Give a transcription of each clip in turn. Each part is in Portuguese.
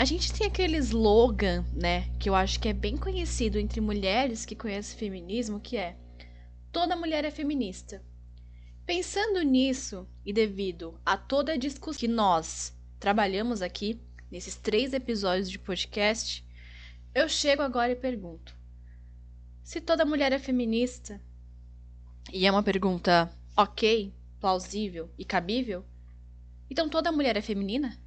A gente tem aquele slogan, né, que eu acho que é bem conhecido entre mulheres que conhecem feminismo, que é toda mulher é feminista. Pensando nisso e devido a toda a discussão que nós trabalhamos aqui nesses três episódios de podcast, eu chego agora e pergunto: se toda mulher é feminista, e é uma pergunta ok, plausível e cabível, então toda mulher é feminina?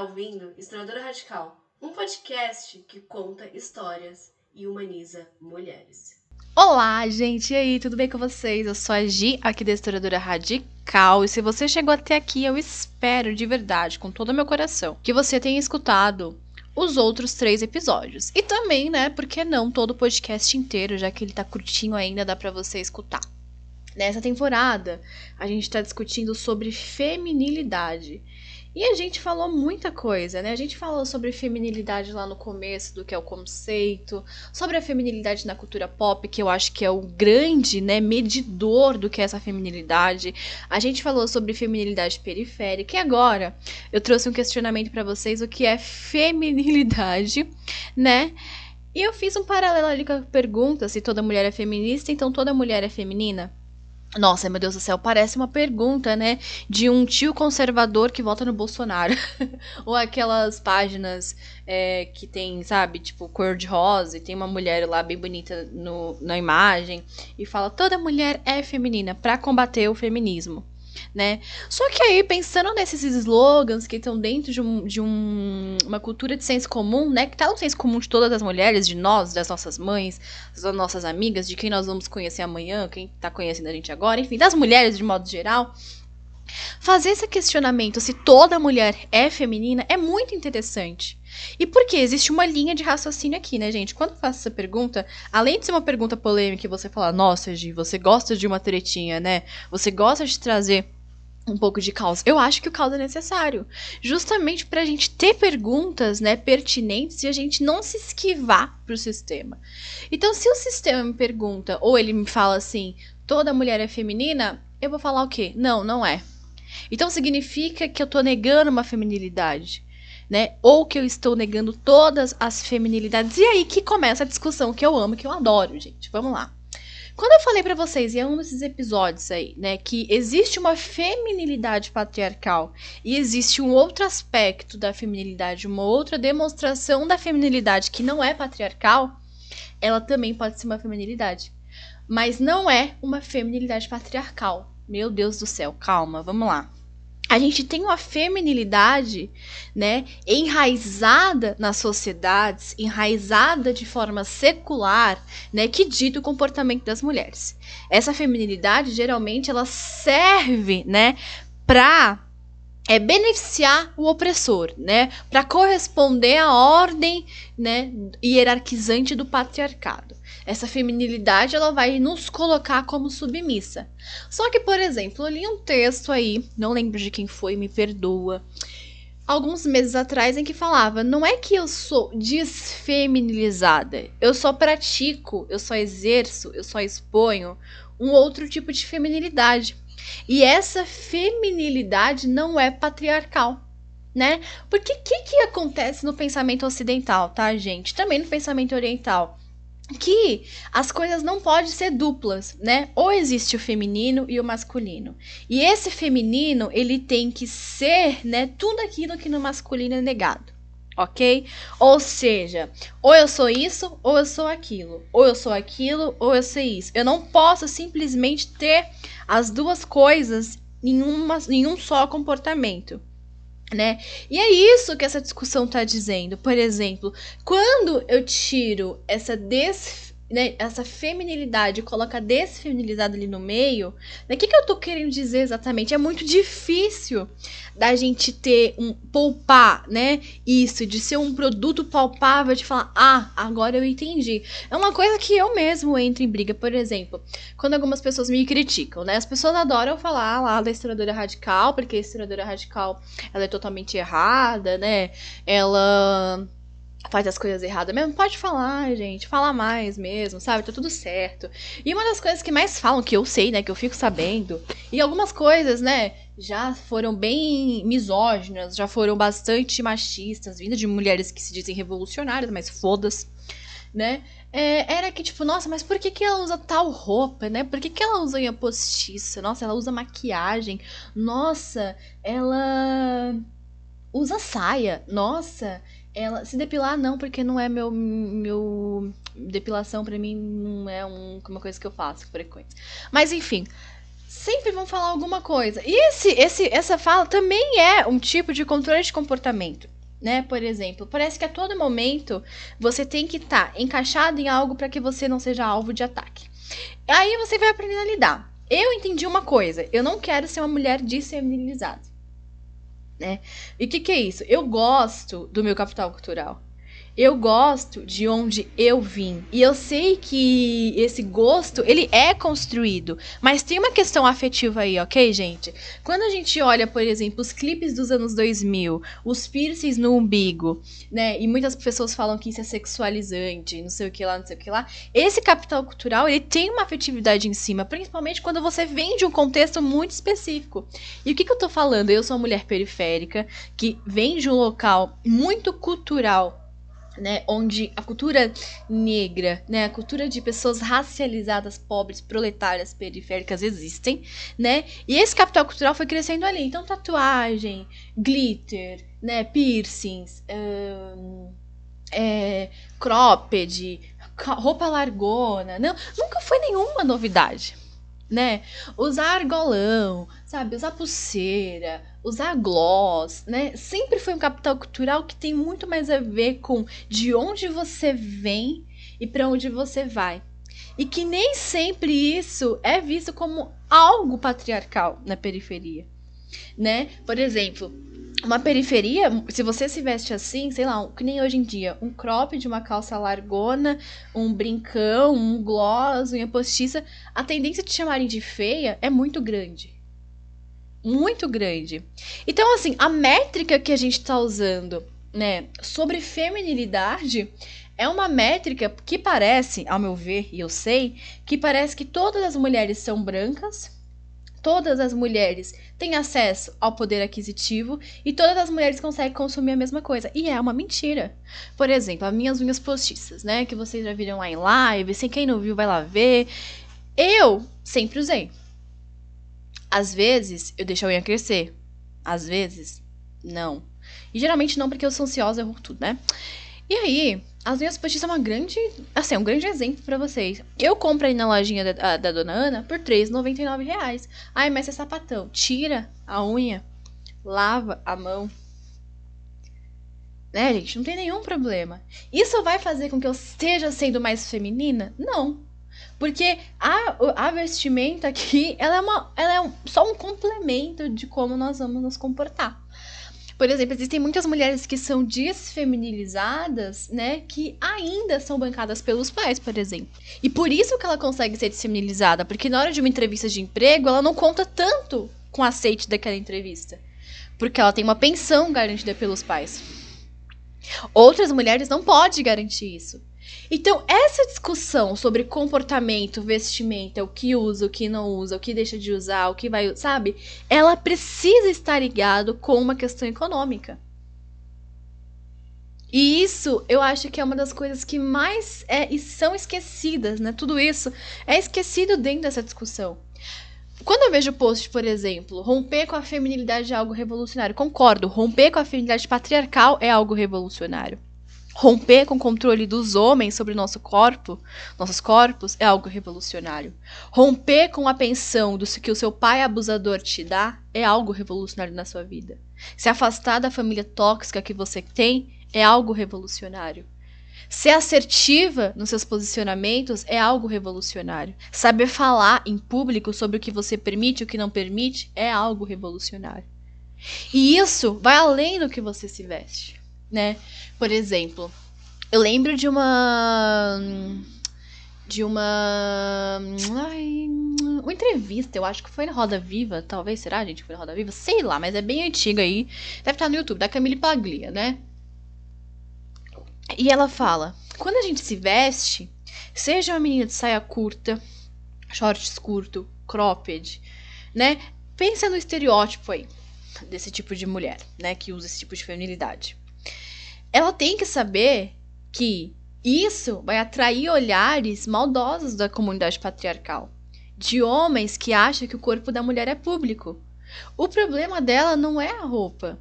Está ouvindo Historiadora Radical, um podcast que conta histórias e humaniza mulheres. Olá, gente! E aí, tudo bem com vocês? Eu sou a Gi, aqui da Historiadora Radical, e se você chegou até aqui, eu espero de verdade, com todo o meu coração, que você tenha escutado os outros três episódios. E também, né, por que não todo o podcast inteiro, já que ele tá curtinho ainda, dá pra você escutar. Nessa temporada, a gente tá discutindo sobre feminilidade. E a gente falou muita coisa, né? A gente falou sobre feminilidade lá no começo, do que é o conceito, sobre a feminilidade na cultura pop, que eu acho que é o grande, né, medidor do que é essa feminilidade. A gente falou sobre feminilidade periférica e agora eu trouxe um questionamento para vocês o que é feminilidade, né? E eu fiz um paralelo ali com a pergunta se toda mulher é feminista, então toda mulher é feminina. Nossa, meu Deus do céu, parece uma pergunta, né? De um tio conservador que vota no Bolsonaro. Ou aquelas páginas é, que tem, sabe, tipo, cor de rosa e tem uma mulher lá bem bonita no, na imagem e fala: toda mulher é feminina para combater o feminismo né? Só que aí, pensando nesses slogans que estão dentro de, um, de um, uma cultura de senso comum, né? Que tá no senso comum de todas as mulheres, de nós, das nossas mães, das nossas amigas, de quem nós vamos conhecer amanhã, quem tá conhecendo a gente agora, enfim, das mulheres de modo geral. Fazer esse questionamento se toda mulher é feminina é muito interessante. E por que? Existe uma linha de raciocínio aqui, né, gente? Quando eu faço essa pergunta, além de ser uma pergunta polêmica e você falar, nossa, Gi, você gosta de uma tretinha, né? Você gosta de trazer um pouco de caos. Eu acho que o caos é necessário, justamente para a gente ter perguntas, né, pertinentes e a gente não se esquivar pro sistema. Então, se o sistema me pergunta ou ele me fala assim, toda mulher é feminina, eu vou falar o quê? Não, não é. Então significa que eu tô negando uma feminilidade, né? Ou que eu estou negando todas as feminilidades. E aí que começa a discussão que eu amo, que eu adoro, gente. Vamos lá. Quando eu falei para vocês em um desses episódios aí, né, que existe uma feminilidade patriarcal e existe um outro aspecto da feminilidade, uma outra demonstração da feminilidade que não é patriarcal, ela também pode ser uma feminilidade. Mas não é uma feminilidade patriarcal. Meu Deus do céu, calma, vamos lá a gente tem uma feminilidade, né, enraizada nas sociedades, enraizada de forma secular, né, que dita o comportamento das mulheres. Essa feminilidade geralmente ela serve, né, para é beneficiar o opressor, né, para corresponder à ordem, né, hierarquizante do patriarcado. Essa feminilidade ela vai nos colocar como submissa. Só que, por exemplo, eu li um texto aí, não lembro de quem foi, me perdoa, alguns meses atrás em que falava: não é que eu sou desfeminilizada, eu só pratico, eu só exerço, eu só exponho um outro tipo de feminilidade. E essa feminilidade não é patriarcal né? Porque o que, que acontece no pensamento ocidental, tá, gente? Também no pensamento oriental que as coisas não podem ser duplas, né? Ou existe o feminino e o masculino. E esse feminino, ele tem que ser, né, tudo aquilo que no masculino é negado. OK? Ou seja, ou eu sou isso ou eu sou aquilo. Ou eu sou aquilo ou eu sou isso. Eu não posso simplesmente ter as duas coisas em, uma, em um só comportamento né? E é isso que essa discussão está dizendo. Por exemplo, quando eu tiro essa des né, essa feminilidade, coloca a desfeminilizada ali no meio, o né, que, que eu tô querendo dizer exatamente? É muito difícil da gente ter um poupar, né? Isso, de ser um produto palpável, de falar, ah, agora eu entendi. É uma coisa que eu mesmo entro em briga, por exemplo, quando algumas pessoas me criticam, né? As pessoas adoram falar lá da historiadora radical, porque a historiadora radical ela é totalmente errada, né? Ela faz as coisas erradas mesmo, pode falar, gente, fala mais mesmo, sabe? Tá tudo certo. E uma das coisas que mais falam, que eu sei, né, que eu fico sabendo, e algumas coisas, né, já foram bem misóginas, já foram bastante machistas, vinda de mulheres que se dizem revolucionárias, mas foda-se, né? É, era que, tipo, nossa, mas por que, que ela usa tal roupa, né? Por que, que ela usa unha postiça? Nossa, ela usa maquiagem. Nossa, ela usa saia. Nossa, ela se depilar não, porque não é meu meu depilação para mim não é um, uma coisa que eu faço frequência. Mas enfim, sempre vão falar alguma coisa. E esse, esse essa fala também é um tipo de controle de comportamento. Né? Por exemplo, parece que a todo momento você tem que estar tá encaixado em algo para que você não seja alvo de ataque. Aí você vai aprender a lidar. Eu entendi uma coisa, eu não quero ser uma mulher disseminalizada né? E o que, que é isso? Eu gosto do meu capital cultural. Eu gosto de onde eu vim. E eu sei que esse gosto, ele é construído. Mas tem uma questão afetiva aí, ok, gente? Quando a gente olha, por exemplo, os clipes dos anos 2000, os piercings no umbigo, né? E muitas pessoas falam que isso é sexualizante, não sei o que lá, não sei o que lá. Esse capital cultural, ele tem uma afetividade em cima, principalmente quando você vem de um contexto muito específico. E o que, que eu tô falando? Eu sou uma mulher periférica que vem de um local muito cultural né, onde a cultura negra, né, a cultura de pessoas racializadas, pobres, proletárias, periféricas existem, né? E esse capital cultural foi crescendo ali. Então, tatuagem, glitter, né, piercings, um, é, cropped, roupa largona, não, nunca foi nenhuma novidade, né? Usar argolão, sabe? Usar pulseira, usar gloss, né? Sempre foi um capital cultural que tem muito mais a ver com de onde você vem e para onde você vai. E que nem sempre isso é visto como algo patriarcal na periferia, né? Por exemplo, uma periferia, se você se veste assim, sei lá, que nem hoje em dia, um crop de uma calça largona, um brincão, um gloss, unha postiça, a tendência de te chamarem de feia é muito grande muito grande. Então, assim, a métrica que a gente está usando, né, sobre feminilidade é uma métrica que parece, ao meu ver, e eu sei, que parece que todas as mulheres são brancas, todas as mulheres têm acesso ao poder aquisitivo e todas as mulheres conseguem consumir a mesma coisa. E é uma mentira. Por exemplo, as minhas unhas postiças, né, que vocês já viram lá em live, sem quem não viu vai lá ver. Eu sempre usei. Às vezes, eu deixo a unha crescer. Às vezes, não. E geralmente não, porque eu sou ansiosa, eu erro tudo, né? E aí, as unhas postiças é uma grande, assim, um grande exemplo para vocês. Eu comprei na lojinha da, da Dona Ana por 3,99 reais. Ai, mas é sapatão. Tira a unha, lava a mão. Né, gente? Não tem nenhum problema. Isso vai fazer com que eu esteja sendo mais feminina? Não. Porque a, a vestimenta aqui, ela é, uma, ela é um, só um complemento de como nós vamos nos comportar. Por exemplo, existem muitas mulheres que são desfeminilizadas, né? Que ainda são bancadas pelos pais, por exemplo. E por isso que ela consegue ser desfeminilizada, porque na hora de uma entrevista de emprego, ela não conta tanto com o aceite daquela entrevista. Porque ela tem uma pensão garantida pelos pais. Outras mulheres não podem garantir isso. Então, essa discussão sobre comportamento, vestimenta, o que usa, o que não usa, o que deixa de usar, o que vai, sabe? Ela precisa estar ligado com uma questão econômica. E isso, eu acho que é uma das coisas que mais é, são esquecidas, né? Tudo isso é esquecido dentro dessa discussão. Quando eu vejo post, por exemplo, romper com a feminilidade é algo revolucionário, concordo, romper com a feminilidade patriarcal é algo revolucionário. Romper com o controle dos homens sobre nosso corpo, nossos corpos, é algo revolucionário. Romper com a pensão do que o seu pai abusador te dá é algo revolucionário na sua vida. Se afastar da família tóxica que você tem é algo revolucionário. Ser assertiva nos seus posicionamentos é algo revolucionário. Saber falar em público sobre o que você permite e o que não permite é algo revolucionário. E isso vai além do que você se veste, né? Por exemplo, eu lembro de uma de uma ai, uma entrevista, eu acho que foi na Roda Viva, talvez será, gente, foi na Roda Viva, sei lá, mas é bem antiga aí. Deve estar no YouTube, da Camille Paglia, né? E ela fala: quando a gente se veste, seja uma menina de saia curta, shorts curto, cropped, né? Pensa no estereótipo aí desse tipo de mulher, né, que usa esse tipo de feminilidade. Ela tem que saber que isso vai atrair olhares maldosos da comunidade patriarcal, de homens que acham que o corpo da mulher é público. O problema dela não é a roupa.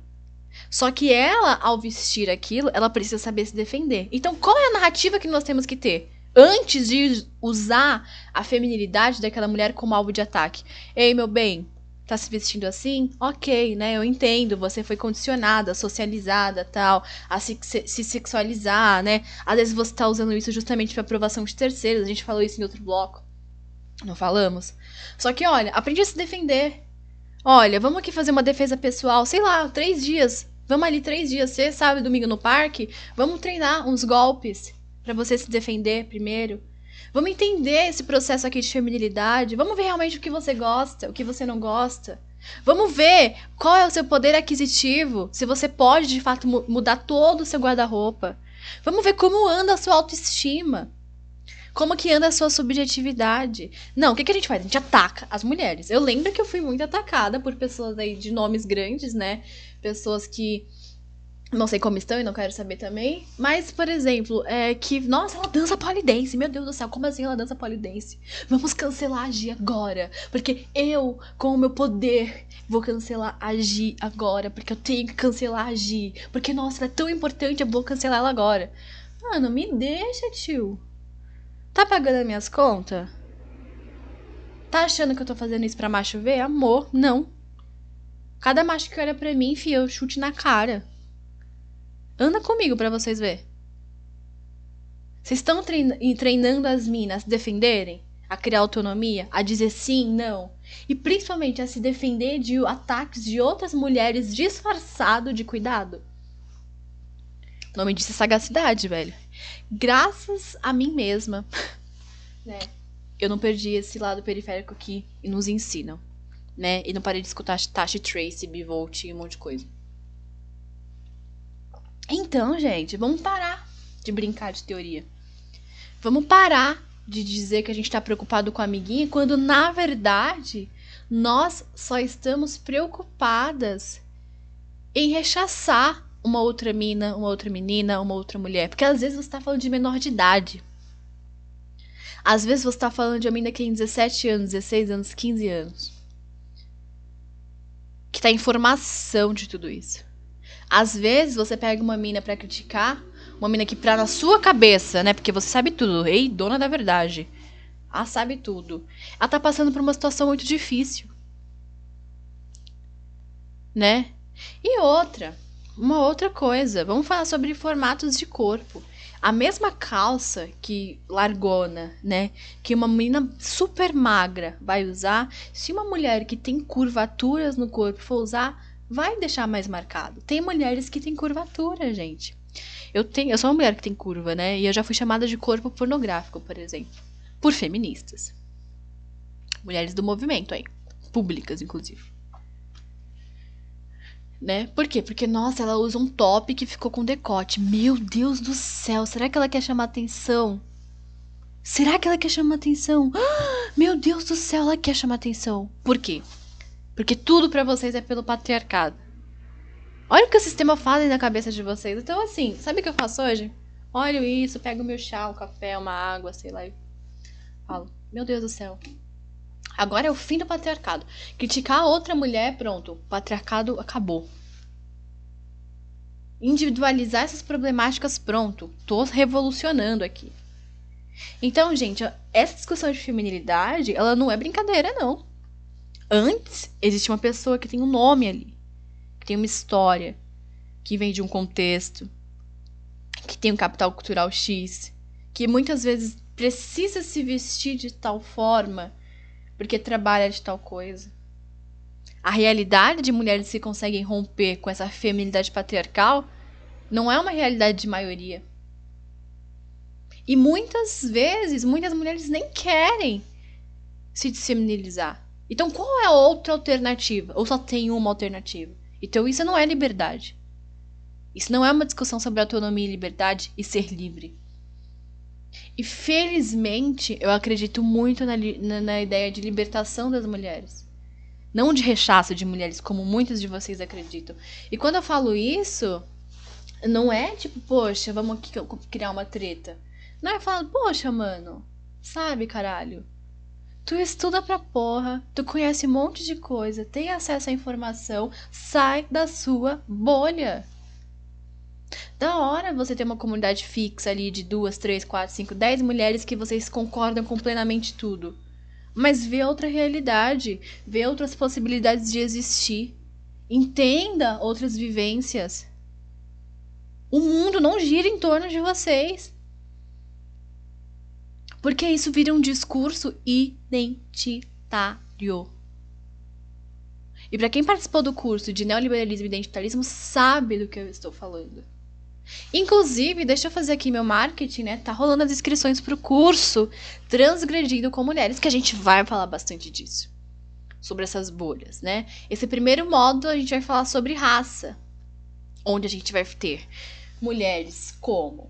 Só que ela, ao vestir aquilo, ela precisa saber se defender. Então, qual é a narrativa que nós temos que ter? Antes de usar a feminilidade daquela mulher como alvo de ataque. Ei, meu bem, tá se vestindo assim? Ok, né? Eu entendo. Você foi condicionada, socializada, tal, a se, se sexualizar, né? Às vezes você tá usando isso justamente para aprovação de terceiros. A gente falou isso em outro bloco. Não falamos? Só que, olha, aprendi a se defender. Olha, vamos aqui fazer uma defesa pessoal, sei lá, três dias. Vamos ali três dias, você sabe, domingo no parque. Vamos treinar uns golpes para você se defender primeiro. Vamos entender esse processo aqui de feminilidade. Vamos ver realmente o que você gosta, o que você não gosta. Vamos ver qual é o seu poder aquisitivo, se você pode de fato mudar todo o seu guarda-roupa. Vamos ver como anda a sua autoestima. Como que anda a sua subjetividade? Não, o que, que a gente faz? A gente ataca as mulheres. Eu lembro que eu fui muito atacada por pessoas aí de nomes grandes, né? Pessoas que não sei como estão e não quero saber também. Mas, por exemplo, é que, nossa, ela dança polidense. Meu Deus do céu, como assim ela dança polidense? Vamos cancelar a Gi agora. Porque eu, com o meu poder, vou cancelar a Gi agora. Porque eu tenho que cancelar a Gi. Porque, nossa, ela é tão importante, eu vou cancelar ela agora. Mano, me deixa, tio. Tá pagando as minhas contas? Tá achando que eu tô fazendo isso pra macho ver? Amor, não. Cada macho que olha pra mim, enfia eu chute na cara. Anda comigo para vocês ver. Vocês estão treinando as minas a se defenderem? A criar autonomia? A dizer sim, não? E principalmente a se defender de ataques de outras mulheres disfarçado de cuidado? O nome disso é sagacidade, velho. Graças a mim mesma, né? Eu não perdi esse lado periférico que nos ensinam, né? E não parei de escutar Tashi Tracy, Bivolt e um monte de coisa. Então, gente, vamos parar de brincar de teoria. Vamos parar de dizer que a gente está preocupado com a amiguinha, quando na verdade nós só estamos preocupadas em rechaçar uma outra mina, uma outra menina, uma outra mulher. Porque às vezes você está falando de menor de idade. Às vezes você está falando de uma menina que tem 17 anos, 16 anos, 15 anos. Que está em formação de tudo isso. Às vezes você pega uma mina para criticar, uma mina que pra na sua cabeça, né? Porque você sabe tudo, ei, dona da verdade. Ela sabe tudo. Ela tá passando por uma situação muito difícil. Né? E outra, uma outra coisa, vamos falar sobre formatos de corpo. A mesma calça que largona, né? Que uma menina super magra vai usar, se uma mulher que tem curvaturas no corpo for usar, vai deixar mais marcado. Tem mulheres que têm curvatura, gente. Eu tenho, eu sou uma mulher que tem curva, né? E eu já fui chamada de corpo pornográfico, por exemplo, por feministas. Mulheres do movimento aí, públicas inclusive. Né? Por quê? Porque nossa, ela usa um top que ficou com decote. Meu Deus do céu, será que ela quer chamar atenção? Será que ela quer chamar atenção? Ah, meu Deus do céu, ela quer chamar atenção. Por quê? Porque tudo para vocês é pelo patriarcado. Olha o que o sistema faz na cabeça de vocês. Então, assim, sabe o que eu faço hoje? Olho isso, pego meu chá, um café, uma água, sei lá, e falo: Meu Deus do céu. Agora é o fim do patriarcado. Criticar outra mulher, pronto. O patriarcado acabou. Individualizar essas problemáticas, pronto. Tô revolucionando aqui. Então, gente, essa discussão de feminilidade, ela não é brincadeira, não. Antes, existe uma pessoa que tem um nome ali, que tem uma história, que vem de um contexto, que tem um capital cultural X, que muitas vezes precisa se vestir de tal forma porque trabalha de tal coisa. A realidade de mulheres que conseguem romper com essa feminilidade patriarcal não é uma realidade de maioria. E muitas vezes, muitas mulheres nem querem se disseminalizar. Então, qual é a outra alternativa? Ou só tem uma alternativa? Então, isso não é liberdade. Isso não é uma discussão sobre autonomia e liberdade e ser livre. E felizmente, eu acredito muito na, na, na, ideia de libertação das mulheres. Não de rechaço de mulheres, como muitos de vocês acreditam. E quando eu falo isso, não é tipo, poxa, vamos aqui criar uma treta. Não é falar, poxa, mano, sabe, caralho? Tu estuda pra porra, tu conhece um monte de coisa, tem acesso à informação, sai da sua bolha. Da hora você ter uma comunidade fixa ali de duas, três, quatro, cinco, dez mulheres que vocês concordam com plenamente tudo. Mas vê outra realidade, vê outras possibilidades de existir. Entenda outras vivências. O mundo não gira em torno de vocês. Porque isso vira um discurso identitário. E para quem participou do curso de neoliberalismo e identitarismo sabe do que eu estou falando. Inclusive, deixa eu fazer aqui meu marketing, né? Tá rolando as inscrições pro curso Transgredindo com Mulheres, que a gente vai falar bastante disso. Sobre essas bolhas, né? Esse primeiro módulo a gente vai falar sobre raça, onde a gente vai ter mulheres como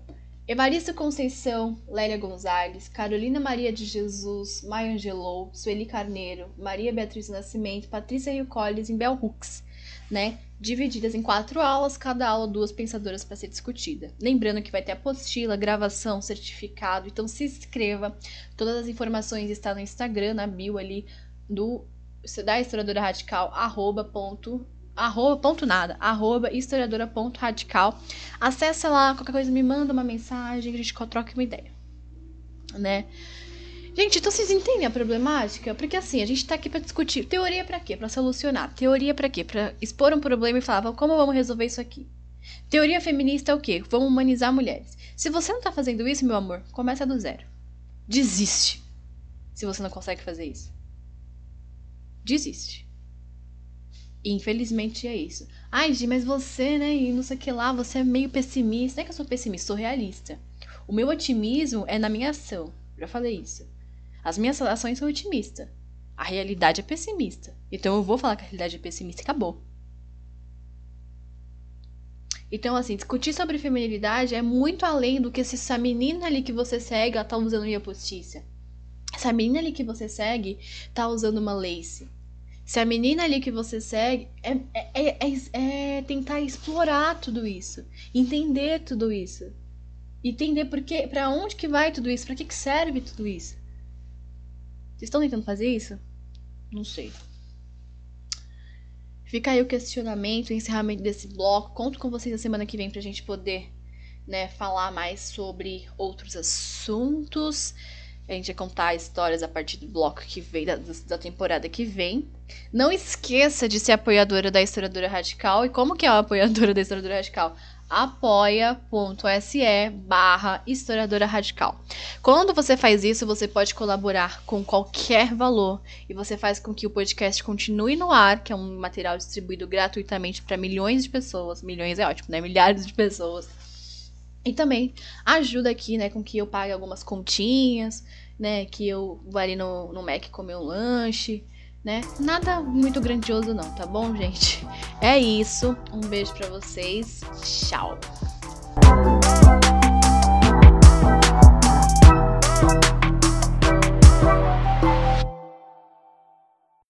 Evaristo Conceição, Lélia Gonzalez, Carolina Maria de Jesus, Maia Angelou, Sueli Carneiro, Maria Beatriz Nascimento, Patrícia Rio Colles e Bel Hooks, né? Divididas em quatro aulas, cada aula duas pensadoras para ser discutida. Lembrando que vai ter apostila, gravação, certificado, então se inscreva. Todas as informações estão no Instagram, na bio ali do da historiadora radical, arroba ponto arroba ponto nada, arroba historiadora ponto radical. Acesse lá, qualquer coisa me manda uma mensagem, a gente troca uma ideia, né? Gente, então vocês entendem a problemática? Porque assim, a gente tá aqui para discutir. Teoria para quê? Para solucionar. Teoria para quê? Para expor um problema e falar, como vamos resolver isso aqui? Teoria feminista é o quê? Vamos humanizar mulheres. Se você não tá fazendo isso, meu amor, começa do zero. Desiste. Se você não consegue fazer isso. Desiste. Infelizmente é isso. Ai, Gi, mas você, né, e não sei o que lá, você é meio pessimista. Não é que eu sou pessimista, sou realista. O meu otimismo é na minha ação. Já falei isso. As minhas ações são otimistas. A realidade é pessimista. Então eu vou falar que a realidade é pessimista e acabou. Então, assim, discutir sobre feminilidade é muito além do que se essa menina ali que você segue, ela tá usando minha postiça. Essa menina ali que você segue tá usando uma lace. Se a menina ali que você segue é, é, é, é tentar explorar tudo isso, entender tudo isso, entender por que, para onde que vai tudo isso, para que, que serve tudo isso. Vocês estão tentando fazer isso? Não sei. Fica aí o questionamento, o encerramento desse bloco. Conto com vocês na semana que vem pra gente poder né, falar mais sobre outros assuntos. A gente vai contar histórias a partir do bloco que vem, da, da temporada que vem. Não esqueça de ser apoiadora da Historiadora Radical. E como que é a apoiadora da Historiadora Radical? apoia.se barra historiadora radical. Quando você faz isso, você pode colaborar com qualquer valor e você faz com que o podcast continue no ar, que é um material distribuído gratuitamente para milhões de pessoas. Milhões é ótimo, né? Milhares de pessoas e também ajuda aqui, né, com que eu pague algumas continhas, né, que eu vá ali no, no Mac comer um lanche, né? Nada muito grandioso não, tá bom, gente? É isso. Um beijo para vocês. Tchau.